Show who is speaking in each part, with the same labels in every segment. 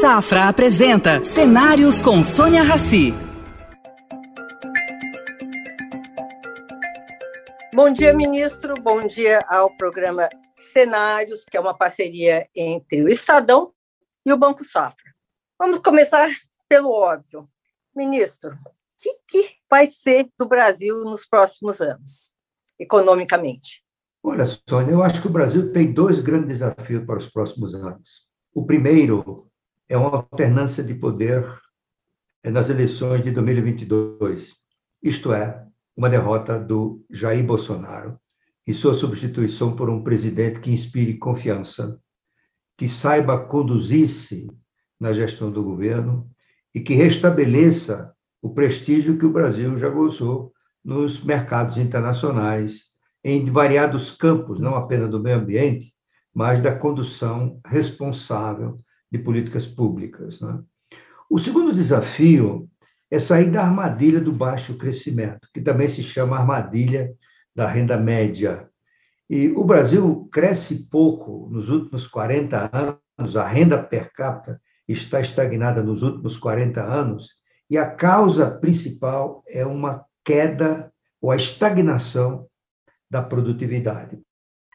Speaker 1: Safra apresenta Cenários com Sônia Rassi.
Speaker 2: Bom dia, ministro. Bom dia ao programa Cenários, que é uma parceria entre o Estadão e o Banco Safra. Vamos começar pelo óbvio. Ministro, o que, que vai ser do Brasil nos próximos anos, economicamente?
Speaker 3: Olha, Sônia, eu acho que o Brasil tem dois grandes desafios para os próximos anos. O primeiro é uma alternância de poder nas eleições de 2022, isto é, uma derrota do Jair Bolsonaro e sua substituição por um presidente que inspire confiança, que saiba conduzir-se na gestão do governo e que restabeleça o prestígio que o Brasil já gozou nos mercados internacionais, em variados campos, não apenas do meio ambiente, mas da condução responsável de políticas públicas. Né? O segundo desafio é sair da armadilha do baixo crescimento, que também se chama armadilha da renda média. E o Brasil cresce pouco nos últimos 40 anos, a renda per capita está estagnada nos últimos 40 anos, e a causa principal é uma queda ou a estagnação da produtividade.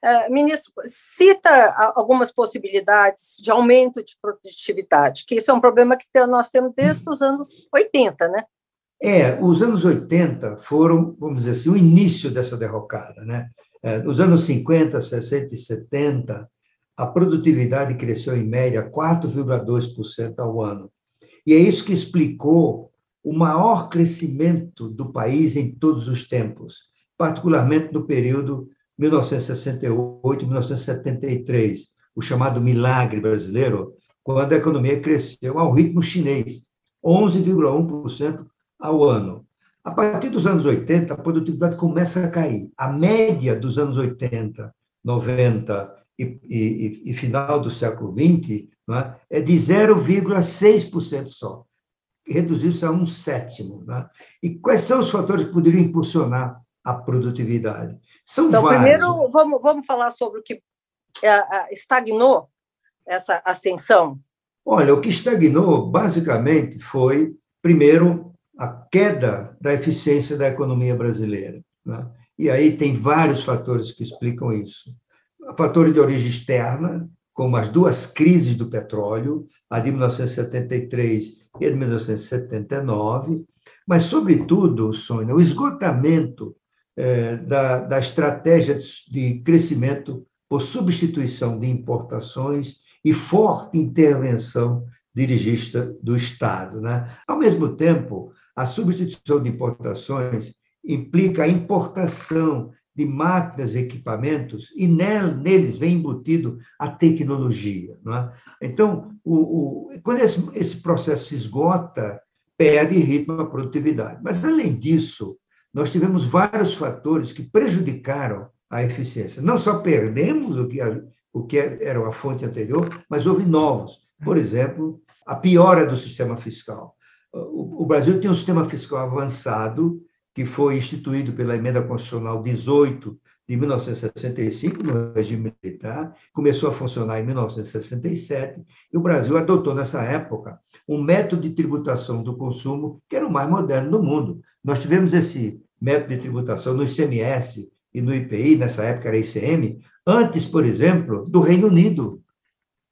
Speaker 2: Uh, ministro, cita algumas possibilidades de aumento de produtividade, que isso é um problema que nós temos desde os anos 80, né?
Speaker 3: É, os anos 80 foram, vamos dizer assim, o início dessa derrocada, né? É, nos anos 50, 60 e 70, a produtividade cresceu em média 4,2% ao ano. E é isso que explicou o maior crescimento do país em todos os tempos, particularmente no período 1968-1973, o chamado milagre brasileiro, quando a economia cresceu ao ritmo chinês, 11,1% ao ano. A partir dos anos 80, a produtividade começa a cair. A média dos anos 80, 90 e, e, e final do século 20 é? é de 0,6% só. Reduziu-se a um sétimo. É? E quais são os fatores que poderiam impulsionar a produtividade?
Speaker 2: São então, vários. primeiro, vamos, vamos falar sobre o que é, estagnou essa ascensão.
Speaker 3: Olha, o que estagnou, basicamente, foi, primeiro, a queda da eficiência da economia brasileira. Né? E aí tem vários fatores que explicam isso fatores de origem externa, como as duas crises do petróleo, a de 1973 e a de 1979, mas, sobretudo, Sônia, o esgotamento eh, da, da estratégia de crescimento por substituição de importações e forte intervenção dirigista do Estado. Né? Ao mesmo tempo, a substituição de importações implica a importação de máquinas e equipamentos, e neles vem embutido a tecnologia. É? Então, o, o, quando esse, esse processo se esgota, perde ritmo a produtividade. Mas, além disso, nós tivemos vários fatores que prejudicaram a eficiência. Não só perdemos o que, o que era a fonte anterior, mas houve novos. Por exemplo, a piora do sistema fiscal. O, o Brasil tem um sistema fiscal avançado, que foi instituído pela Emenda Constitucional 18 de 1965, no regime militar, começou a funcionar em 1967, e o Brasil adotou, nessa época, um método de tributação do consumo que era o mais moderno do mundo. Nós tivemos esse método de tributação no ICMS e no IPI, nessa época era ICM, antes, por exemplo, do Reino Unido,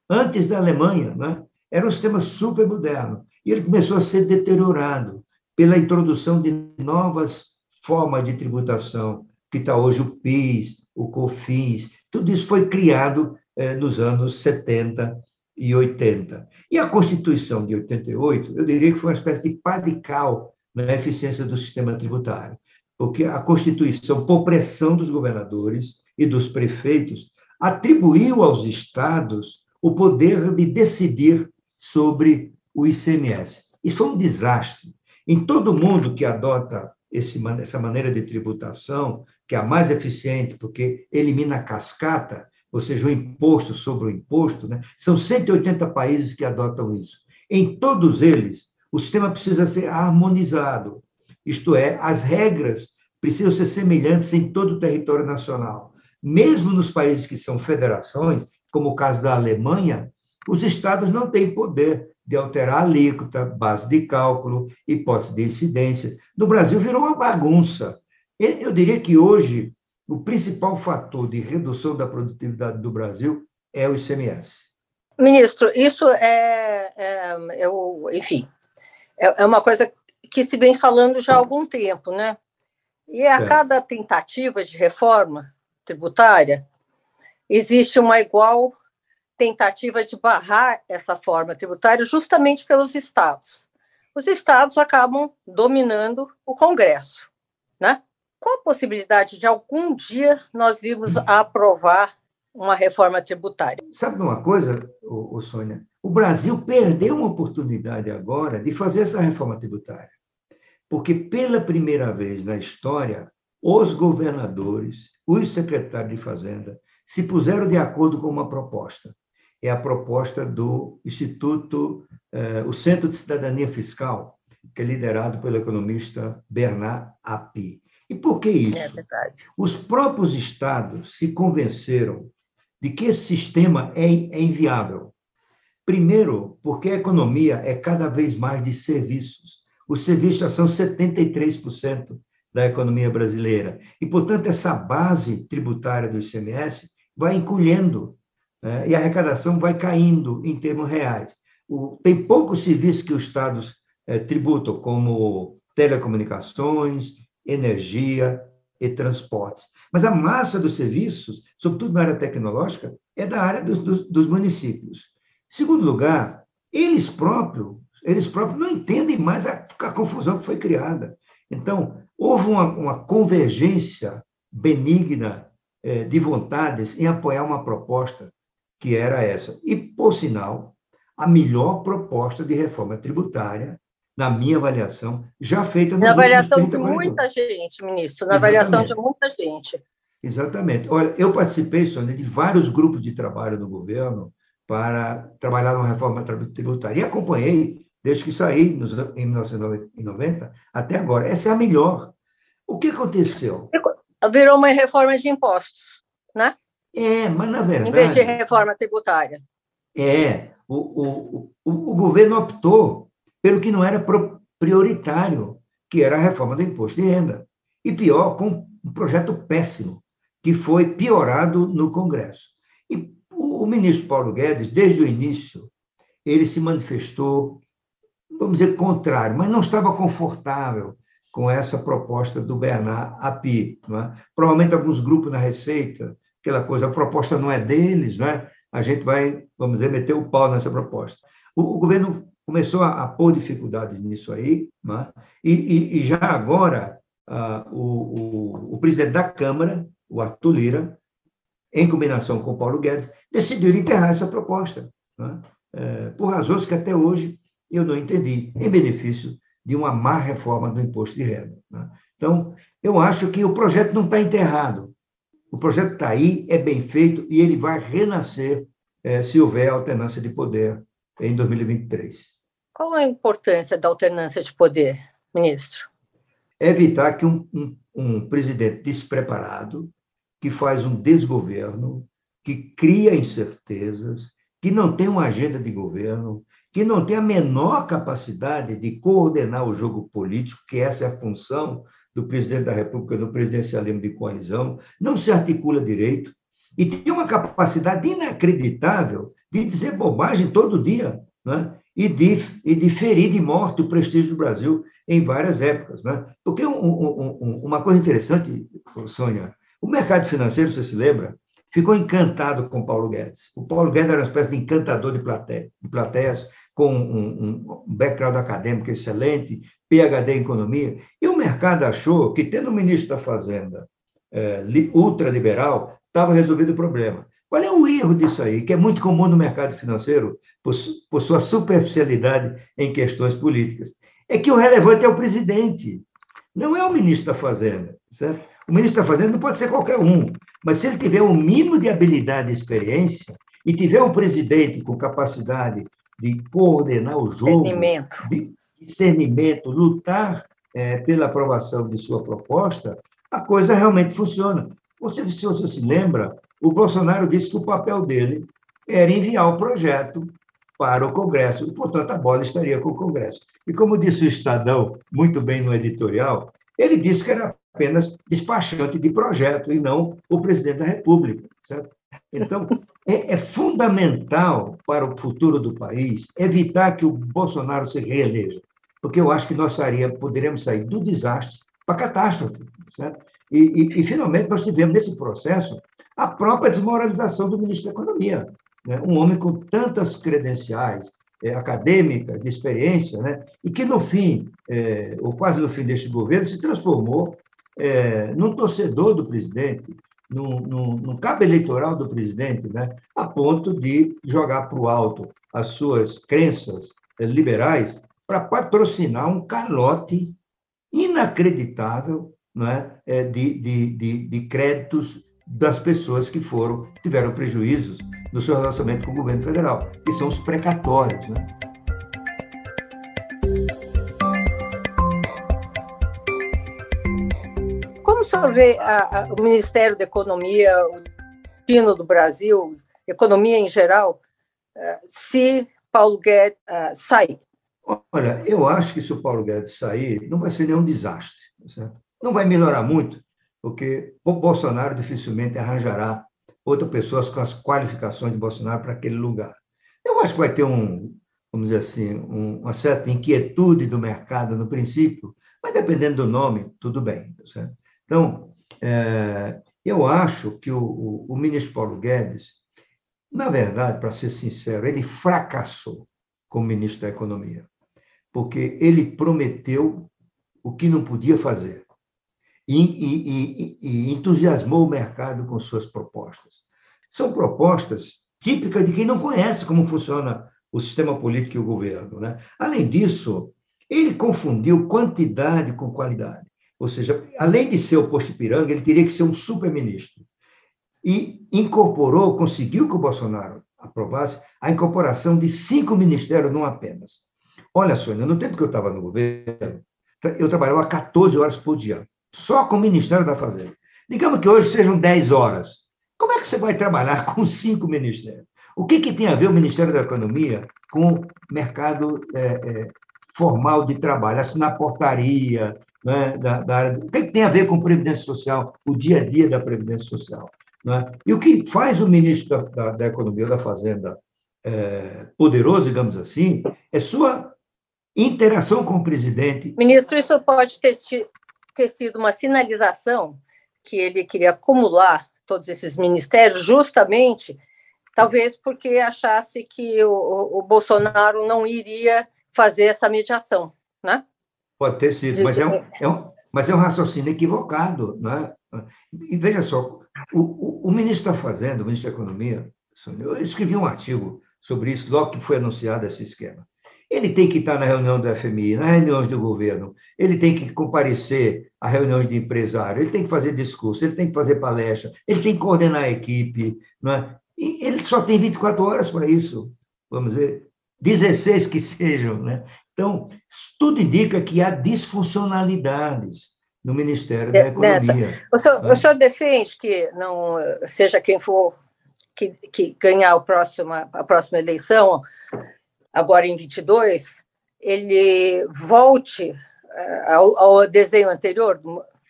Speaker 3: antes da Alemanha. Né? Era um sistema super moderno. E ele começou a ser deteriorado pela introdução de novas formas de tributação, que está hoje o PIS, o COFINS, tudo isso foi criado eh, nos anos 70 e 80. E a Constituição de 88, eu diria que foi uma espécie de padical na eficiência do sistema tributário, porque a Constituição, por pressão dos governadores e dos prefeitos, atribuiu aos estados o poder de decidir sobre o ICMS. Isso foi um desastre, em todo mundo que adota esse, essa maneira de tributação, que é a mais eficiente, porque elimina a cascata, ou seja, o imposto sobre o imposto, né? são 180 países que adotam isso. Em todos eles, o sistema precisa ser harmonizado, isto é, as regras precisam ser semelhantes em todo o território nacional. Mesmo nos países que são federações, como o caso da Alemanha, Os estados não têm poder de alterar a alíquota, base de cálculo, hipótese de incidência. No Brasil virou uma bagunça. Eu diria que hoje o principal fator de redução da produtividade do Brasil é o ICMS.
Speaker 2: Ministro, isso é, é eu, enfim, é, é uma coisa que se vem falando já há algum tempo, né? E a cada tentativa de reforma tributária, existe uma igual tentativa de barrar essa forma tributária justamente pelos estados. Os estados acabam dominando o Congresso, né? Qual a possibilidade de algum dia nós irmos a aprovar uma reforma tributária?
Speaker 3: Sabe uma coisa, ô, ô Sônia? O Brasil perdeu uma oportunidade agora de fazer essa reforma tributária. Porque pela primeira vez na história, os governadores, os secretários de Fazenda, se puseram de acordo com uma proposta. É a proposta do Instituto, eh, o Centro de Cidadania Fiscal, que é liderado pelo economista Bernard Api. E por que isso? É verdade. Os próprios estados se convenceram de que esse sistema é, é inviável. Primeiro, porque a economia é cada vez mais de serviços. Os serviços já são 73% da economia brasileira. E, portanto, essa base tributária do ICMS vai encolhendo né? e a arrecadação vai caindo em termos reais. O, tem poucos serviços que os estados é, tributam, como telecomunicações, energia e transportes. Mas a massa dos serviços, sobretudo na área tecnológica, é da área dos, dos, dos municípios. Segundo lugar, eles próprios, eles próprios não entendem mais a, a confusão que foi criada. Então, houve uma, uma convergência benigna eh, de vontades em apoiar uma proposta que era essa. E, por sinal, a melhor proposta de reforma tributária, na minha avaliação, já feita
Speaker 2: Na avaliação de muita gente, ministro, na Exatamente. avaliação de muita gente.
Speaker 3: Exatamente. Olha, eu participei, Sônia, de vários grupos de trabalho no governo para trabalhar numa reforma tributária e acompanhei desde que saí em 1990 até agora. Essa é a melhor. O que aconteceu?
Speaker 2: Virou uma reforma de impostos, né?
Speaker 3: É, mas na verdade.
Speaker 2: Em vez de reforma tributária.
Speaker 3: É, o, o, o, o governo optou pelo que não era prioritário, que era a reforma do imposto de renda. E pior, com um projeto péssimo, que foi piorado no Congresso. E o, ministro Paulo Guedes, desde o início, ele se manifestou vamos dizer, contrário, mas não estava confortável com essa proposta do Bernard Api. É? Provavelmente alguns grupos na Receita, aquela coisa, a proposta não é deles, não é? a gente vai, vamos dizer, meter o pau nessa proposta. O, o governo começou a, a, pôr dificuldades nisso aí, é? e, e, e, já agora ah, o, o, o, presidente da Câmara, o Arthur Lira, em combinação com Paulo Guedes, decidiu enterrar essa proposta, é? É, por razões que até hoje eu não entendi, em benefício de uma má reforma do imposto de renda. Né? Então, eu acho que o projeto não está enterrado. O projeto está aí, é bem feito e ele vai renascer é, se houver alternância de poder em 2023.
Speaker 2: Qual a importância da alternância de poder, ministro?
Speaker 3: Evitar que um, um, um presidente despreparado, que faz um desgoverno, que cria incertezas, que não tem uma agenda de governo, que não tem a menor capacidade de coordenar o jogo político, que essa é a função do presidente da República, do presidencialismo de coalizão, não se articula direito e tem uma capacidade inacreditável de dizer bobagem todo dia, né? e, de, e de ferir de morte o prestígio do Brasil em várias épocas. Né? Porque um, um, um, uma coisa interessante, Sônia, o mercado financeiro, você se lembra, ficou encantado com Paulo Guedes. O Paulo Guedes era uma espécie de encantador de, plateia, de plateias, com um, um background acadêmico excelente, PhD em economia, e o mercado achou que, tendo o ministro da Fazenda é, ultraliberal, estava resolvido o problema. Qual é o erro disso aí, que é muito comum no mercado financeiro, por, por sua superficialidade em questões políticas? É que o relevante é o presidente, não é o ministro da Fazenda. Certo? O ministro da Fazenda não pode ser qualquer um, mas se ele tiver um mínimo de habilidade e experiência, e tiver um presidente com capacidade de coordenar o jogo, discernimento, de discernimento lutar é, pela aprovação de sua proposta, a coisa realmente funciona. Você, se você se lembra, o Bolsonaro disse que o papel dele era enviar o projeto para o Congresso, e, portanto, a bola estaria com o Congresso. E como disse o Estadão, muito bem no editorial, ele disse que era apenas despachante de projeto e não o presidente da República. Certo? Então, é, é, fundamental para o futuro do país evitar que o Bolsonaro se reeleja, porque eu acho que nós saria, poderemos sair do desastre para a catástrofe. Certo? E, e, e, finalmente, nós tivemos nesse processo a própria desmoralização do ministro da Economia, né? um homem com tantas credenciais é, acadêmicas, de experiência, né? e que, no fim, é, ou quase no fim deste governo, se transformou é, num torcedor do presidente, num, num, num cabo eleitoral do presidente, né? a ponto de jogar para o alto as suas crenças é, liberais para patrocinar um calote inacreditável né, de, de, de, de créditos das pessoas que foram tiveram prejuízos no seu relacionamento com o governo federal, que são os precatórios. Né?
Speaker 2: Senhor vê a, a, o Ministério da Economia, o destino do Brasil, economia em geral, uh, se Paulo Guedes uh, sair?
Speaker 3: Olha, eu acho que se o Paulo Guedes sair, não vai ser nenhum desastre. Certo? Não vai melhorar muito, porque o Bolsonaro dificilmente arranjará outras pessoas com as qualificações de Bolsonaro para aquele lugar. Eu acho que vai ter um, vamos dizer assim, um, uma certa inquietude do mercado no princípio, mas dependendo do nome, tudo bem. Tá certo? Então, é, eu acho que o, o, o ministro Paulo Guedes, na verdade, para ser sincero, ele fracassou como ministro da Economia, porque ele prometeu o que não podia fazer e, e, e, entusiasmou o mercado com suas propostas. São propostas típicas de quem não conhece como funciona o sistema político e o governo. Né? Além disso, ele confundiu quantidade com qualidade. Ou seja, além de ser o posto Ipiranga, ele teria que ser um super-ministro. E incorporou, conseguiu que o Bolsonaro aprovasse a incorporação de cinco ministérios, não apenas. Olha, Sônia, no tempo que eu estava no governo, eu trabalhava 14 horas por dia só com o Ministério da Fazenda. Digamos que hoje sejam 10 horas. Como é que você vai trabalhar com cinco ministérios? O que, que tem a ver o Ministério da Economia com o mercado é, é, formal de trabalho, assinar portaria né, da, da, área. O que, tem a ver com Previdência Social, o dia a dia da Previdência Social? Né? E o que faz o ministro da, da, da Economia da Fazenda é, poderoso, digamos assim, é sua interação com o presidente.
Speaker 2: Ministro, isso pode ter ter sido uma sinalização que ele queria acumular todos esses ministérios, justamente, talvez porque achasse que o, o Bolsonaro não iria fazer essa mediação, né?
Speaker 3: Pode ter sido, mas é, um, é um, mas é um raciocínio equivocado, né? E veja só, o, o, o ministro da Fazenda, o ministro da Economia, eu escrevi um artigo sobre isso logo que foi anunciado esse esquema. Ele tem que estar na reunião do FMI, nas reuniões do governo, ele tem que comparecer a reuniões de empresário, ele tem que fazer discurso, ele tem que fazer palestra, ele tem que coordenar a equipe, não é? E ele só tem 24 horas para isso, vamos dizer, 16 que sejam, né? Então, tudo indica que há disfuncionalidades no Ministério da Economia.
Speaker 2: O senhor, né? o senhor defende que não seja quem for que, que ganhar próximo, a próxima eleição, agora em 22, ele volte eh, ao, ao desenho anterior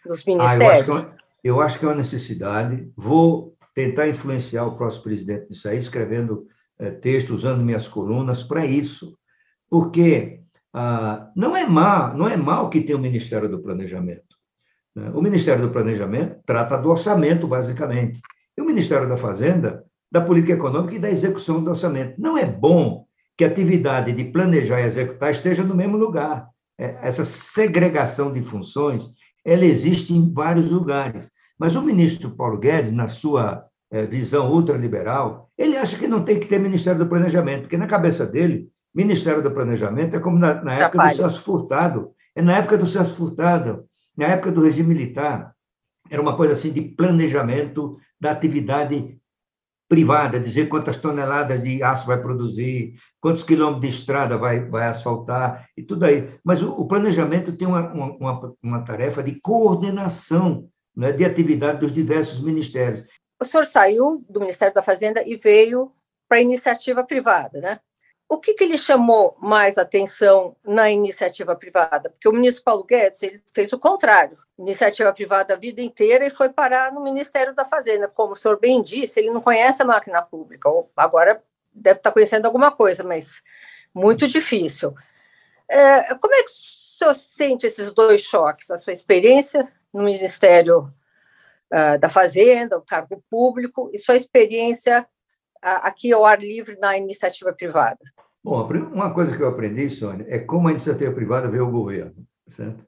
Speaker 2: dos ministérios?
Speaker 3: Ah, eu, acho é, eu, acho que é uma necessidade. Vou tentar influenciar o próximo presidente nisso aí, escrevendo é, texto, usando minhas colunas para isso. Porque ah, não é mal, não é mal que tenha o Ministério do Planejamento. Né? O Ministério do Planejamento trata do orçamento, basicamente. E o Ministério da Fazenda, da política econômica e da execução do orçamento. Não é bom que a atividade de planejar e executar esteja no mesmo lugar. É, essa segregação de funções, ela existe em vários lugares. Mas o ministro Paulo Guedes, na sua é, visão ultraliberal, ele acha que não tem que ter Ministério do Planejamento, porque na cabeça dele, Ministério do Planejamento é como na, na época do Celso Furtado, é na época do Celso Furtado, na época do regime militar, era uma coisa assim de planejamento da atividade privada, dizer quantas toneladas de aço vai produzir, quantos quilômetros de estrada vai, vai asfaltar e tudo aí. Mas o, o planejamento tem uma, uma, uma, tarefa de coordenação né, de atividade dos diversos ministérios.
Speaker 2: O senhor saiu do Ministério da Fazenda e veio para a iniciativa privada, né? O que, que ele chamou mais atenção na iniciativa privada? Porque o ministro Paulo Guedes ele fez o contrário. Iniciativa privada a vida inteira e foi parar no Ministério da Fazenda. Como o senhor bem disse, ele não conhece a máquina pública. Agora deve estar conhecendo alguma coisa, mas muito difícil. É, como é que o senhor sente esses dois choques? A sua experiência no Ministério uh, da Fazenda, o cargo público, e sua experiência aqui ao ar livre na iniciativa privada?
Speaker 3: Bom, uma coisa que eu aprendi, Sônia, é como a iniciativa privada vê o governo, certo?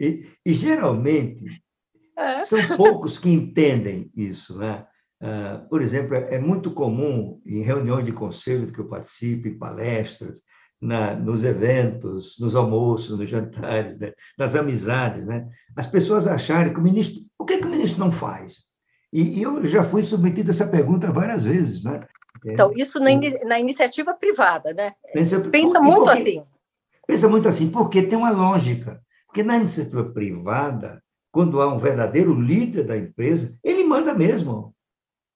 Speaker 3: E, e, e, e geralmente é. são poucos que entendem isso, né? Uh, por exemplo, é muito comum em reuniões de conselho que eu participo, em palestras, na, nos eventos, nos almoços, nos jantares, né? nas amizades, né? as pessoas acharem que o ministro. O que, que o ministro não faz? E, e eu já fui submetido a essa pergunta várias vezes. Né?
Speaker 2: É, então, isso na, in, na iniciativa privada, né? Pensa, pensa muito porque, assim.
Speaker 3: Pensa muito assim, porque tem uma lógica. Porque na iniciativa privada, quando há um verdadeiro líder da empresa, ele manda mesmo.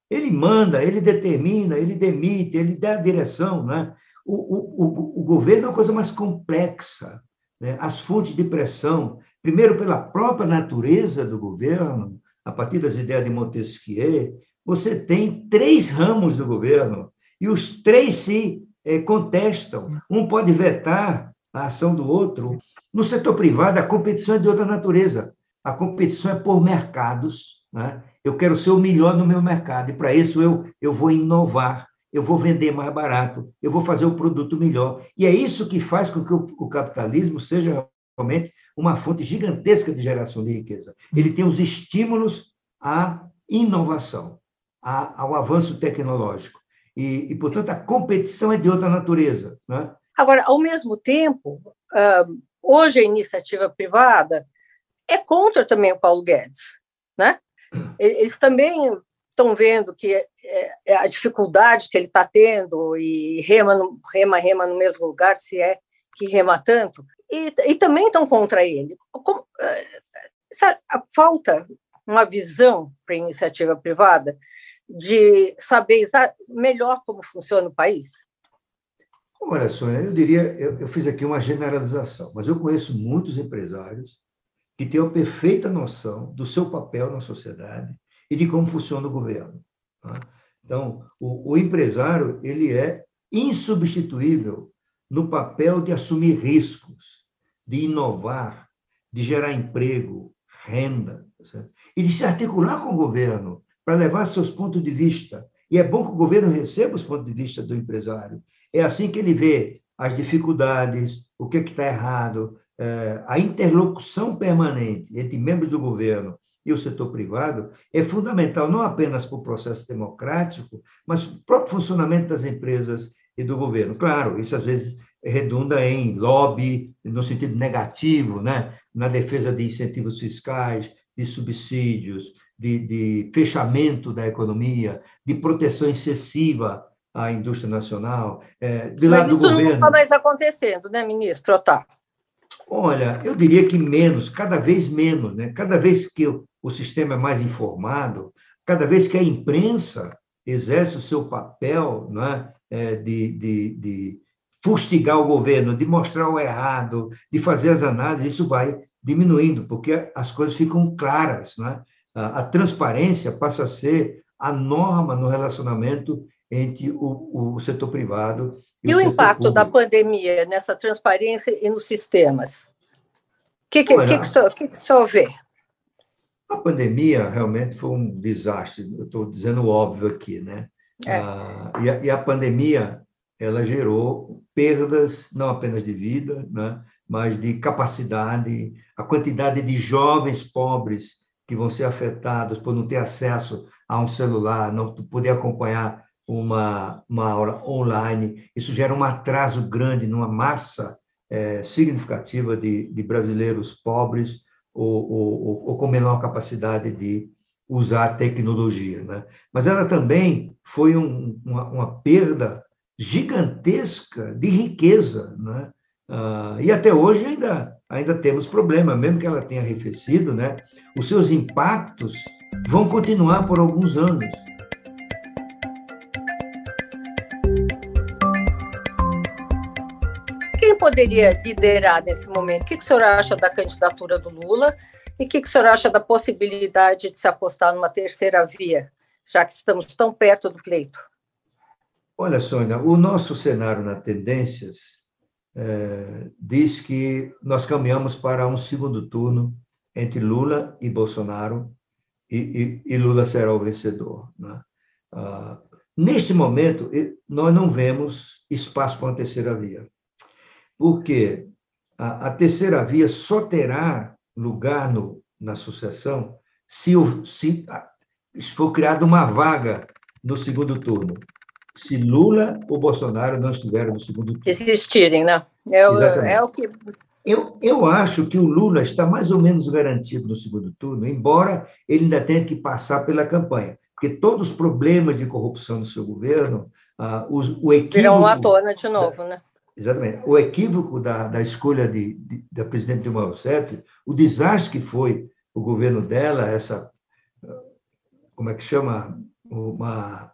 Speaker 3: Ele manda, ele determina, ele demite, ele dá a direção. Né? O, o, o, governo é uma coisa mais complexa. Né? As fontes de pressão, primeiro pela própria natureza do governo, a partir das ideias de Montesquieu, você tem três ramos do governo e os três se é, contestam. Um pode vetar a ação do outro. No setor privado, a competição é de outra natureza. A competição é por mercados. Né? Eu quero ser o melhor no meu mercado, e para isso eu, eu vou inovar, eu vou vender mais barato, eu vou fazer o produto melhor. E é isso que faz com que o, o capitalismo seja realmente uma fonte gigantesca de geração de riqueza. Ele tem os estímulos à inovação, à, ao avanço tecnológico. E, e, portanto, a competição é de outra natureza. Né?
Speaker 2: Agora, ao mesmo tempo, hoje a iniciativa privada é contra também o Paulo Guedes. Né? Eles também estão vendo que é, é a dificuldade que ele está tendo e rema, rema, rema no mesmo lugar, se é que rema tanto, e, e também estão contra ele. Como, a falta uma visão para a iniciativa privada de saber melhor como funciona o país?
Speaker 3: Olha, Sônia, eu diria, eu, eu fiz aqui uma generalização, mas eu conheço muitos empresários que têm a perfeita noção do seu papel na sociedade e de como funciona o governo. Tá? Então, o, o empresário ele é insubstituível no papel de assumir riscos, de inovar, de gerar emprego, renda, tá certo? E de se articular com o governo para levar seus pontos de vista. E é bom que o governo receba os pontos de vista do empresário. É assim que ele vê as dificuldades, o que é está errado, é, a interlocução permanente entre membros do governo e o setor privado é fundamental não apenas para o processo democrático, mas para o próprio funcionamento das empresas e do governo. Claro, isso às vezes redunda em lobby no sentido negativo, né? na defesa de incentivos fiscais, de subsídios, de, de fechamento da economia, de proteção excessiva à indústria nacional, é, de
Speaker 2: Mas isso não está mais acontecendo, né, ministro Otávio?
Speaker 3: Olha, eu diria que menos, cada vez menos, né? Cada vez que o, o sistema é mais informado, cada vez que a imprensa exerce o seu papel né, é, de, de, de fustigar o governo, de mostrar o errado, de fazer as análises, isso vai diminuindo, porque as coisas ficam claras. Né? A, a transparência passa a ser a norma no relacionamento entre o, o setor privado
Speaker 2: e, e o, o impacto público. da pandemia nessa transparência e nos sistemas? O que, que, Olha, que, que, só, que, que só vê?
Speaker 3: A pandemia realmente foi um desastre, eu estou dizendo óbvio aqui, né? É. Ah, e, a, e, a, pandemia ela gerou perdas não apenas de vida, né? Mas de capacidade, a quantidade de jovens pobres que vão ser afetados por não ter acesso a um celular, não poder acompanhar uma, uma aula online. Isso gera um atraso grande numa massa é, significativa de, de brasileiros pobres ou, ou, ou, com menor capacidade de usar a tecnologia. Né? Mas ela também foi um, uma, uma, perda gigantesca de riqueza. Né? Ah, e até hoje ainda, ainda temos problema, mesmo que ela tenha arrefecido, né? Os seus impactos vão continuar por alguns anos.
Speaker 2: Quem poderia liderar nesse momento? O que, que o senhor acha da candidatura do Lula? E o que, que o senhor acha da possibilidade de se apostar numa terceira via, já que estamos tão perto do pleito?
Speaker 3: Olha, Sônia, o nosso cenário na Tendências é, diz que nós caminhamos para um segundo turno entre Lula e Bolsonaro, e, e, e Lula será o vencedor. Né? Ah, neste momento, nós não vemos espaço para uma terceira via, porque a, a terceira via só terá lugar no, na sucessão se, se, se for criada uma vaga no segundo turno. Se Lula ou Bolsonaro não estiverem no segundo turno.
Speaker 2: Desistirem, né? É o, é o que.
Speaker 3: Eu, eu acho que o Lula está mais ou menos garantido no segundo turno, embora ele ainda tenha que passar pela campanha, porque todos os problemas de corrupção do seu governo, ah, o, o equívoco... Virão
Speaker 2: à tona de novo, né?
Speaker 3: Exatamente. O equívoco da, da escolha de, de, da presidente Dilma Rousseff, o desastre que foi o governo dela, essa, como é que chama? Uma,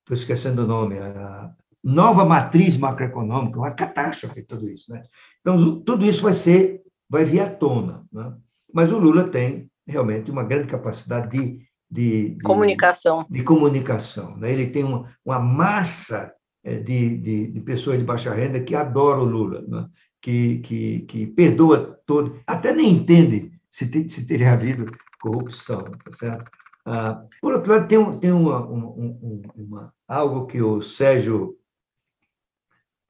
Speaker 3: estou esquecendo o nome, a nova matriz macroeconômica, uma catástrofe tudo isso. Né? Então, tudo isso vai ser, vai vir à tona. Né? Mas o Lula tem realmente uma grande capacidade de, de,
Speaker 2: de comunicação.
Speaker 3: De comunicação né? Ele tem uma, uma massa é, de, de, de, pessoas de baixa renda que adoram o Lula, né? que, que, que perdoa todo, até nem entende se, te, se teria havido corrupção, tá certo? Ah, por outro lado, tem, um, tem uma, um, uma, algo que o Sérgio,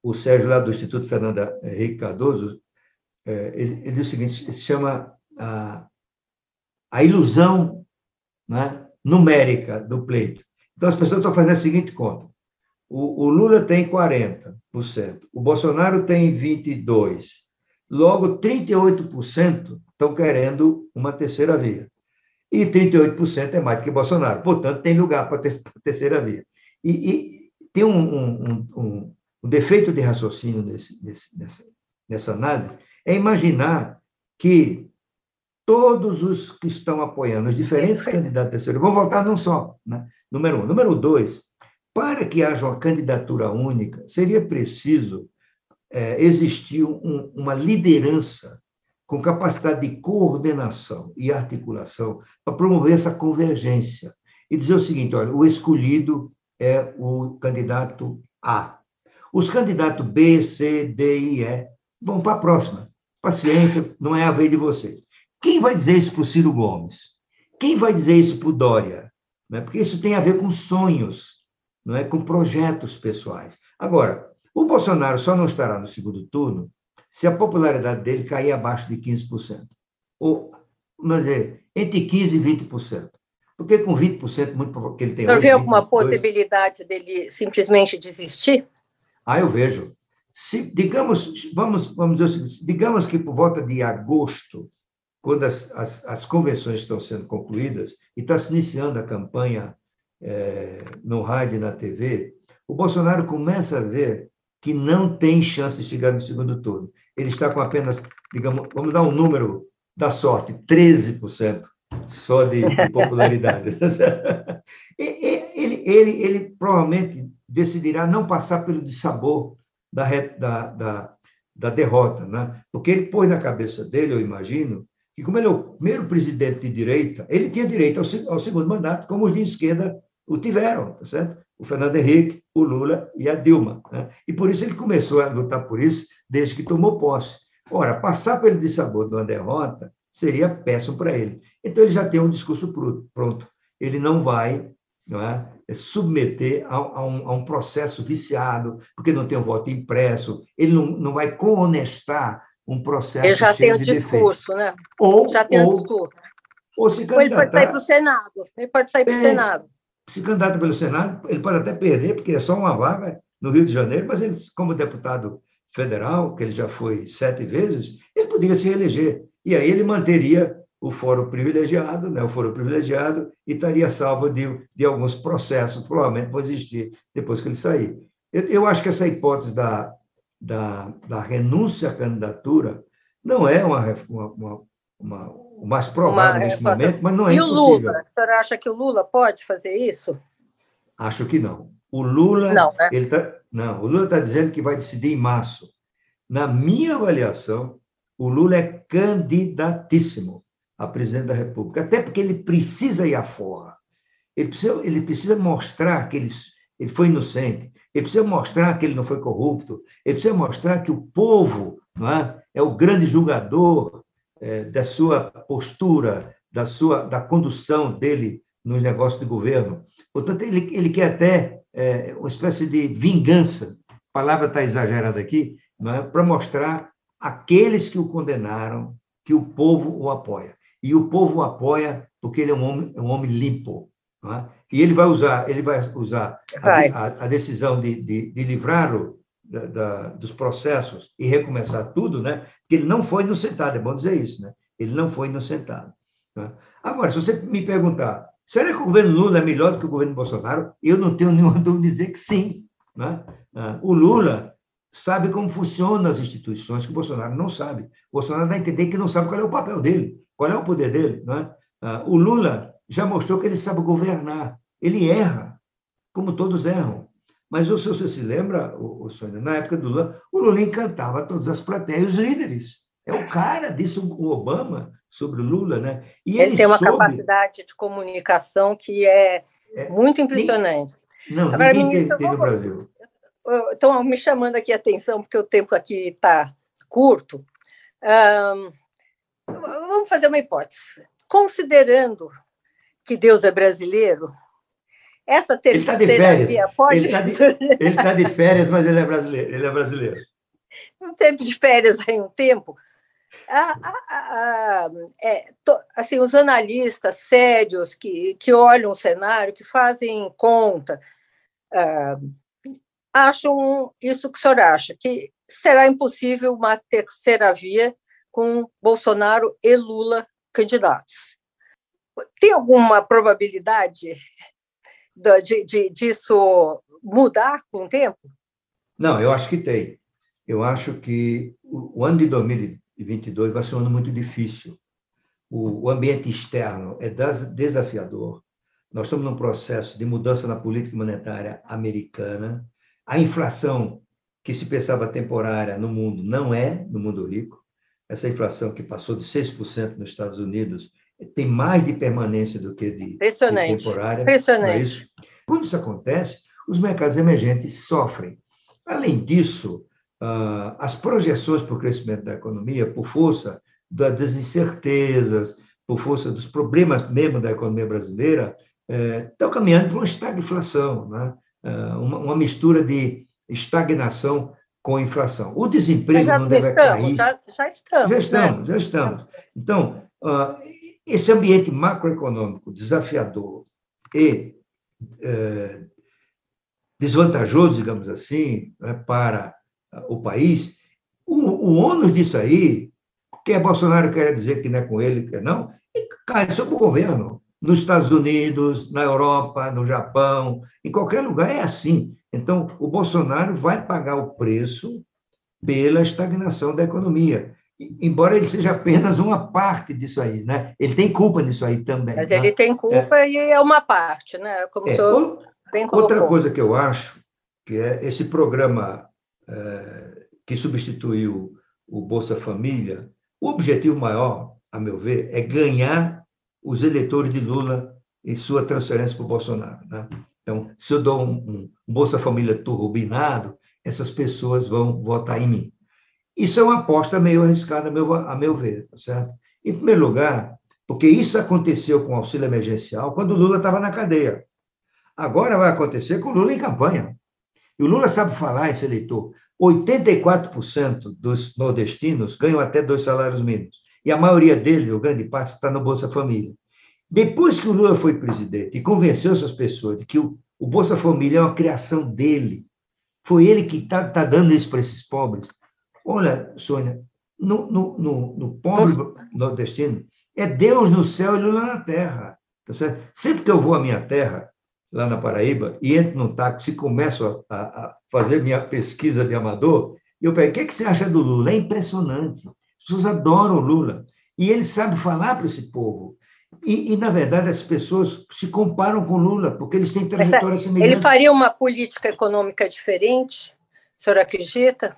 Speaker 3: o Sérgio lá do Instituto Fernando Henrique Cardoso, é, ele, ele diz o seguinte, se chama a, a ilusão né, numérica do pleito. Então, as pessoas estão fazendo a seguinte conta. O, o Lula tem 40%, o Bolsonaro tem 22%, logo 38% estão querendo uma terceira via. E 38% é mais do que Bolsonaro. Portanto, tem lugar para a terceira via. E, e tem um, um, um, um, defeito de raciocínio nesse, nesse, nessa, nessa análise, é imaginar que todos os que estão apoiando os diferentes candidatos à terceira vão votar num só. Né? Número um. Número dois, para que haja uma candidatura única, seria preciso é, existir um, uma liderança com capacidade de coordenação e articulação para promover essa convergência e dizer o seguinte: olha, o escolhido é o candidato A. Os candidatos B, C, D e E vão para a próxima. Paciência, não é a vez de vocês. Quem vai dizer isso para o Ciro Gomes? Quem vai dizer isso para o Dória? É? Porque isso tem a ver com sonhos não é com projetos pessoais. Agora, o Bolsonaro só não estará no segundo turno se a popularidade dele cair abaixo de 15%. Ou, vamos dizer, entre 15% e 20%. Porque com 20%, muito que ele tem.
Speaker 2: Você vê alguma possibilidade dele simplesmente desistir?
Speaker 3: Ah, eu vejo. Se, digamos, vamos, vamos dizer o seguinte, digamos que por volta de agosto, quando as, as, as convenções estão sendo concluídas e está se iniciando a campanha é, no rádio e na TV, o Bolsonaro começa a ver que não tem chance de chegar no segundo turno. Ele está com apenas, digamos, vamos dar um número da sorte, 13% só de, de popularidade. ele, ele, ele provavelmente decidirá não passar pelo dissabor da, da, da, da derrota, né? porque ele pôs na cabeça dele, eu imagino, que como ele é o primeiro presidente de direita, ele tinha direito ao, ao segundo mandato, como os de esquerda o tiveram, tá certo? O Fernando Henrique, o Lula e a Dilma. Né? E por isso ele começou a lutar por isso desde que tomou posse. Ora, passar pelo dissabor de uma derrota seria péssimo para ele. Então ele já tem um discurso pronto. Ele não vai não é, submeter a, a, um, a um, processo viciado, porque não tem um voto impresso, ele não, não vai conestar um processo.
Speaker 2: Ele já tem o discurso, né? Ou, já tem o discurso. Ou, se ou ele pode sair para o Senado. Ele pode sair para o é, Senado
Speaker 3: se candidata pelo Senado, ele pode até perder, porque é só uma vaga no Rio de Janeiro, mas ele, como deputado federal, que ele já foi sete vezes, ele poderia se reeleger. E aí ele manteria o foro privilegiado, né, o foro privilegiado, e estaria salvo de, de alguns processos, provavelmente vão existir depois que ele sair. Eu, eu acho que essa hipótese da, da, da renúncia à candidatura não é uma, uma, uma, o mais provável Uma, neste momento, mas não é
Speaker 2: e
Speaker 3: impossível.
Speaker 2: E o Lula? A senhora acha que o Lula pode fazer isso?
Speaker 3: Acho que não. O Lula.
Speaker 2: Não, né?
Speaker 3: ele tá, não o Lula está dizendo que vai decidir em março. Na minha avaliação, o Lula é candidatíssimo a presidente da República, até porque ele precisa ir à forra. Ele precisa, ele precisa mostrar que ele, ele foi inocente, ele precisa mostrar que ele não foi corrupto, ele precisa mostrar que o povo não é, é o grande julgador é, da sua postura, da sua da condução dele nos negócios de governo. Portanto, ele, ele quer até é, uma espécie de vingança, a palavra está exagerada aqui, é, para mostrar aqueles que o condenaram que o povo o apoia. E o povo o apoia porque ele é um homem, é um homem limpo. É? E ele vai usar, ele vai usar vai. A, a, decisão de, de, de livrá-lo da, da, dos processos e recomeçar tudo, né? Porque ele não foi inocentado, é bom dizer isso, né? Ele não foi inocentado. Né? Agora, se você me perguntar, será que o governo Lula é melhor do que o governo Bolsonaro? Eu não tenho nenhuma dúvida de dizer que sim. Né? Ah, o Lula sabe como funcionam as instituições que o Bolsonaro não sabe. O Bolsonaro vai entender que não sabe qual é o papel dele, qual é o poder dele. Né? O Lula já mostrou que ele sabe governar. Ele erra, como todos erram. Mas se você se lembra, o, Sônia, na época do Lula, o Lula encantava todas as plateias, os líderes. É o cara, disse o Obama sobre o Lula, né?
Speaker 2: E ele, ele tem uma soube... capacidade de comunicação que é, é muito impressionante.
Speaker 3: Não, Agora, ministro, tem, tem no Brasil.
Speaker 2: Estão me chamando aqui a atenção, porque o tempo aqui está curto. Um, vamos fazer uma hipótese. Considerando que Deus é brasileiro, essa tá terceira via pode.
Speaker 3: Ele está de, tá de, férias, mas ele é brasileiro. Ele é brasileiro.
Speaker 2: Não teve de férias aí um tempo. A, a, a, é, to, assim, os analistas sérios que, que olham o cenário, que fazem conta, uh, acham isso que o senhor acha, que será impossível uma terceira via com Bolsonaro e Lula candidatos. Tem alguma probabilidade de, de, disso mudar com o tempo?
Speaker 3: Não, eu acho que tem. Eu acho que o, ano de 2022 vai ser um ano muito difícil. O, o ambiente externo é desafiador. Nós estamos num processo de mudança na política monetária americana. A inflação, que se pensava temporária no mundo, não é no mundo rico. Essa inflação que passou de 6% nos Estados Unidos tem mais de permanência do que de, de temporária.
Speaker 2: Impressionante. É
Speaker 3: isso? Quando isso acontece, os mercados emergentes sofrem. Além disso, ah, as projeções para o crescimento da economia, por força das incertezas, por força dos problemas mesmo da economia brasileira, eh, estão caminhando para uma estagflação, né? Ah, uma mistura de estagnação com inflação. O desemprego não deve
Speaker 2: estamos,
Speaker 3: cair.
Speaker 2: Já, já estamos.
Speaker 3: Já estamos, né? já estamos. Então, ah, esse ambiente macroeconômico desafiador e é, desvantajoso, digamos assim, né, para o país, o, ônus disso aí, quer Bolsonaro quer dizer que não é com ele, quer não, cai sobre o governo. Nos Estados Unidos, na Europa, no Japão, em qualquer lugar é assim. Então, o Bolsonaro vai pagar o preço pela estagnação da economia embora ele seja apenas uma parte disso aí, né? Ele tem culpa nisso aí também.
Speaker 2: Mas tá? ele tem culpa é. e é uma parte, né? Como é. o
Speaker 3: bem Outra coisa que eu acho que é esse programa é, que substituiu o Bolsa Família, o objetivo maior, a meu ver, é ganhar os eleitores de Lula em sua transferência para o Bolsonaro. Né? Então, se eu dou um, um Bolsa Família turbinado, essas pessoas vão votar em mim. Isso é uma aposta meio arriscada, a meu, a meu ver, tá certo? Em primeiro lugar, porque isso aconteceu com o auxílio emergencial quando o Lula estava na cadeia. Agora vai acontecer com o Lula em campanha. E o Lula sabe falar, esse eleitor. 84% dos nordestinos ganham até dois salários mínimos. E a maioria deles, o grande parte, está no Bolsa Família. Depois que o Lula foi presidente e convenceu essas pessoas de que o, o Bolsa Família é uma criação dele, foi ele que está tá dando isso para esses pobres, Olha, Sônia, no, no, no, no pobre nordestino, é Deus no céu e Lula na terra. Tá certo? Sempre que eu vou à minha terra, lá na Paraíba, e entro no táxi e começo a, a fazer minha pesquisa de amador, eu pergunto, o que, é que você acha do Lula? É impressionante. As pessoas adoram o Lula. E ele sabe falar para esse povo. E, e, na verdade, as pessoas se comparam com Lula, porque eles têm trajetória semelhante.
Speaker 2: Ele faria uma política econômica diferente? O senhor acredita?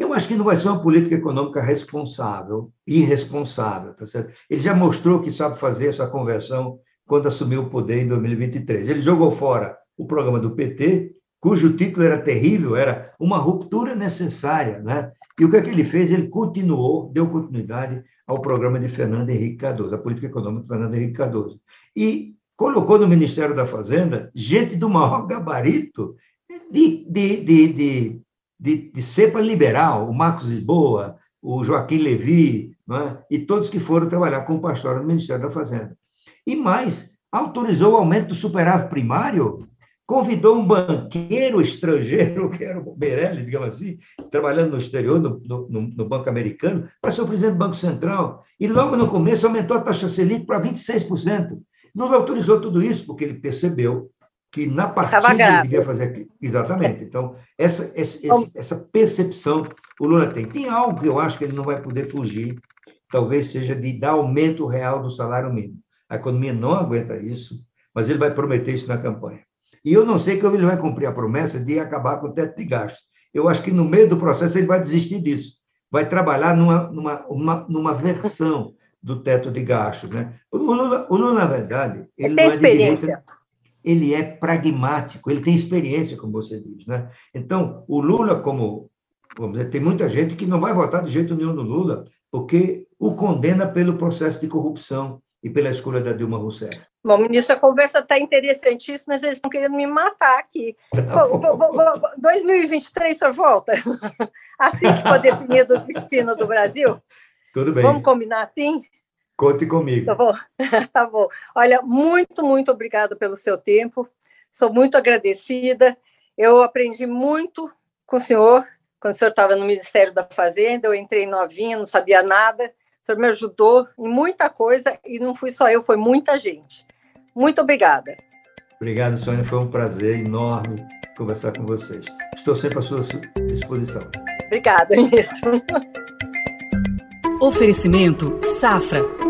Speaker 3: Eu acho que não vai ser uma política econômica responsável, irresponsável, tá certo? Ele já mostrou que sabe fazer essa conversão quando assumiu o poder em 2023. Ele jogou fora o programa do PT, cujo título era terrível, era uma ruptura necessária, né? E o que é que ele fez? Ele continuou, deu continuidade ao programa de Fernando Henrique Cardoso, a política econômica de Fernando Henrique Cardoso. E colocou no Ministério da Fazenda gente do maior gabarito de, de, de, de, de, de cepa liberal, o Marcos Lisboa, o Joaquim Levi, é? e todos que foram trabalhar com o pastor no Ministério da Fazenda. E mais, autorizou o aumento do superávit primário convidou um banqueiro estrangeiro, que era o Meirelles, digamos assim, trabalhando no exterior, no, no, no, Banco Americano, para ser o presidente do Banco Central. E logo no começo aumentou a taxa Selic para 26%. Não autorizou tudo isso, porque ele percebeu que na partida ele devia fazer aquilo. Exatamente. Então, essa, essa, essa percepção o Lula tem. Tem algo que eu acho que ele não vai poder fugir, talvez seja de dar aumento real do salário mínimo. A economia não aguenta isso, mas ele vai prometer isso na campanha. E eu não sei como ele vai cumprir a promessa de acabar com o teto de gastos. Eu acho que no meio do processo ele vai desistir disso. Vai trabalhar numa, numa, uma, numa versão do teto de gastos. Né? O, Lula, o Lula, na verdade,
Speaker 2: ele tem é experiência. Direita,
Speaker 3: ele é pragmático, ele tem experiência, como você diz. Né? Então, o Lula, como vamos dizer, tem muita gente que não vai votar de jeito nenhum no Lula, porque o condena pelo processo de corrupção e pela escolha da Dilma Rousseff.
Speaker 2: Bom, ministro, a conversa está interessantíssima, mas eles estão querendo me matar aqui. Vou, vou, vou, 2023, senhor volta? Assim que for definido o destino do Brasil?
Speaker 3: Tudo bem.
Speaker 2: Vamos combinar assim?
Speaker 3: Conte comigo.
Speaker 2: Tá bom. tá bom. Olha, muito, muito obrigada pelo seu tempo. Sou muito agradecida. Eu aprendi muito com o senhor, quando o senhor estava no Ministério da Fazenda. Eu entrei novinha, não sabia nada o senhor me ajudou em muita coisa e não fui só eu, foi muita gente. Muito obrigada.
Speaker 3: Obrigado, Sônia. Foi um prazer enorme conversar com vocês. Estou sempre à sua disposição.
Speaker 2: Obrigada, ministro.
Speaker 1: Oferecimento Safra.